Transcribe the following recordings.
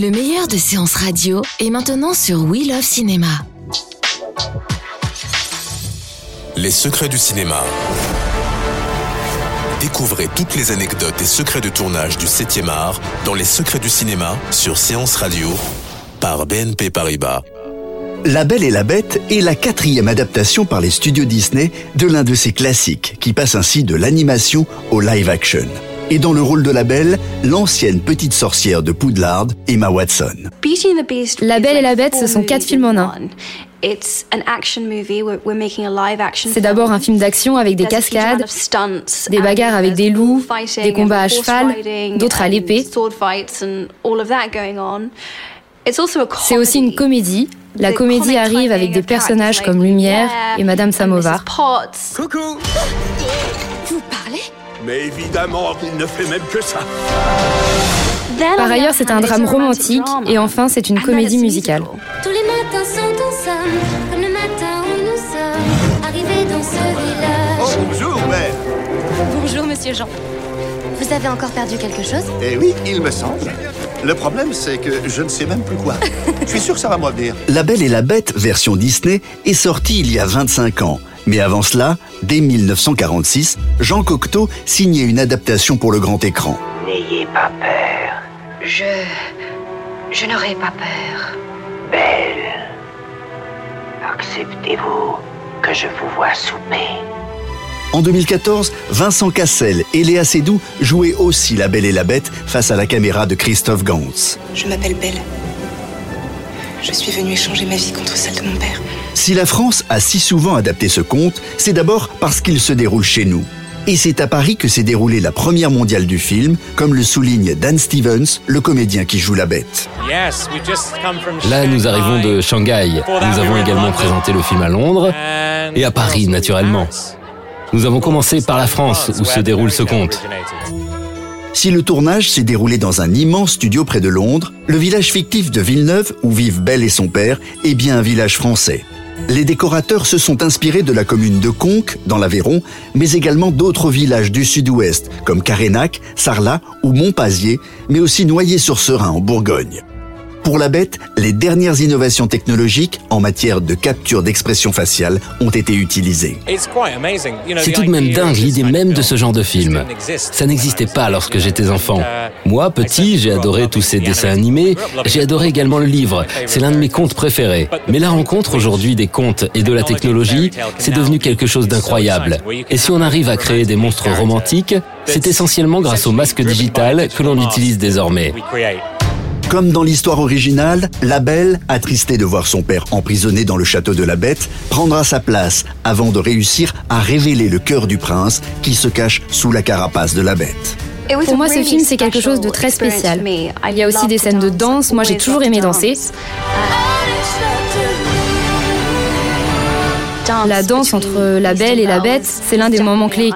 Le meilleur de séances radio est maintenant sur We Love Cinéma. Les secrets du cinéma. Découvrez toutes les anecdotes et secrets de tournage du 7e art dans Les secrets du cinéma sur Séance Radio par BNP Paribas. La Belle et la Bête est la quatrième adaptation par les studios Disney de l'un de ses classiques, qui passe ainsi de l'animation au live action. Et dans le rôle de la Belle, l'ancienne petite sorcière de Poudlard, Emma Watson. La Belle et la Bête, ce sont quatre films en un. C'est d'abord un film d'action avec des cascades, des bagarres avec des loups, des combats à cheval, d'autres à l'épée. C'est aussi une comédie. La comédie arrive avec des personnages comme Lumière et Madame Samovar. Coucou Vous parlez Mais évidemment, il ne fait même que ça Par ailleurs, c'est un drame romantique et enfin, c'est une comédie musicale. Tous les matins sont ensemble, comme le matin où nous sommes arrivés dans ce Oh, village. bonjour, mère Bonjour, monsieur Jean. Vous avez encore perdu quelque chose? Eh oui, il me semble. Le problème, c'est que je ne sais même plus quoi. Je suis sûr que ça va me revenir. La Belle et la Bête, version Disney, est sortie il y a 25 ans. Mais avant cela, dès 1946, Jean Cocteau signait une adaptation pour le grand écran. N'ayez pas peur. Je. Je n'aurai pas peur. Belle. Acceptez-vous que je vous vois souper. En 2014, Vincent Cassel et Léa Seydoux jouaient aussi La Belle et la Bête face à la caméra de Christophe Gans. Je m'appelle Belle. Je suis venue échanger ma vie contre celle de mon père. Si la France a si souvent adapté ce conte, c'est d'abord parce qu'il se déroule chez nous. Et c'est à Paris que s'est déroulée la première mondiale du film, comme le souligne Dan Stevens, le comédien qui joue la bête. Là, nous arrivons de Shanghai. Nous avons également présenté le film à Londres et à Paris, naturellement. Nous avons commencé par la France, où se déroule ce conte. Si le tournage s'est déroulé dans un immense studio près de Londres, le village fictif de Villeneuve, où vivent Belle et son père, est bien un village français. Les décorateurs se sont inspirés de la commune de Conques, dans l'Aveyron, mais également d'autres villages du sud-ouest, comme Carénac, Sarlat ou Montpazier, mais aussi Noyer-sur-Serein en Bourgogne. Pour la bête, les dernières innovations technologiques en matière de capture d'expression faciale ont été utilisées. C'est tout de même dingue l'idée même de ce genre de film. Ça n'existait pas lorsque j'étais enfant. Moi, petit, j'ai adoré tous ces dessins animés, j'ai adoré également le livre, c'est l'un de mes contes préférés. Mais la rencontre aujourd'hui des contes et de la technologie, c'est devenu quelque chose d'incroyable. Et si on arrive à créer des monstres romantiques, c'est essentiellement grâce au masque digital que l'on utilise désormais. Comme dans l'histoire originale, la Belle, attristée de voir son père emprisonné dans le château de la Bête, prendra sa place avant de réussir à révéler le cœur du prince qui se cache sous la carapace de la Bête. Pour moi, ce film, c'est quelque chose de très spécial. Il y a aussi des scènes de danse. Moi, j'ai toujours aimé danser. La danse entre la belle et la bête, c'est l'un des moments clés.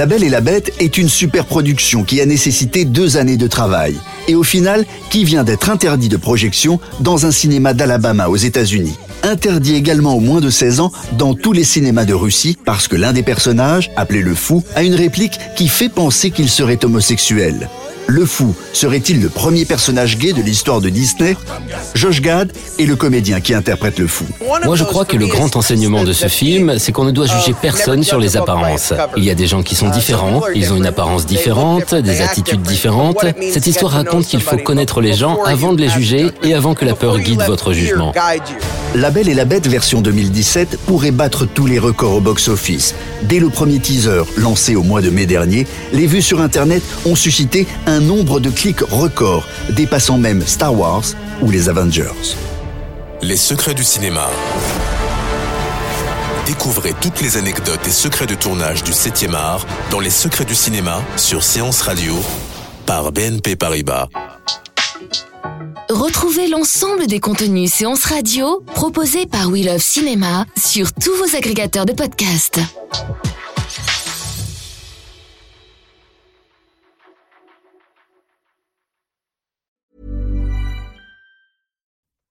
La Belle et la Bête est une super production qui a nécessité deux années de travail. Et au final, qui vient d'être interdit de projection dans un cinéma d'Alabama aux États-Unis. Interdit également aux moins de 16 ans dans tous les cinémas de Russie parce que l'un des personnages, appelé le fou, a une réplique qui fait penser qu'il serait homosexuel. Le fou serait-il le premier personnage gay de l'histoire de Disney? Josh Gad est le comédien qui interprète le fou. Moi, je crois que le grand enseignement de ce film, c'est qu'on ne doit juger personne sur les apparences. Il y a des gens qui sont différents, ils ont une apparence différente, des attitudes différentes. Cette histoire raconte qu'il faut connaître les gens avant de les juger et avant que la peur guide votre jugement. La Belle et la Bête version 2017 pourrait battre tous les records au box-office. Dès le premier teaser, lancé au mois de mai dernier, les vues sur Internet ont suscité un nombre de clics record, dépassant même Star Wars ou les Avengers. Les secrets du cinéma. Découvrez toutes les anecdotes et secrets de tournage du 7e art dans Les secrets du cinéma sur Séance Radio par BNP Paribas. Retrouvez l'ensemble des contenus séances radio proposés par We Love Cinéma sur tous vos agrégateurs de podcasts.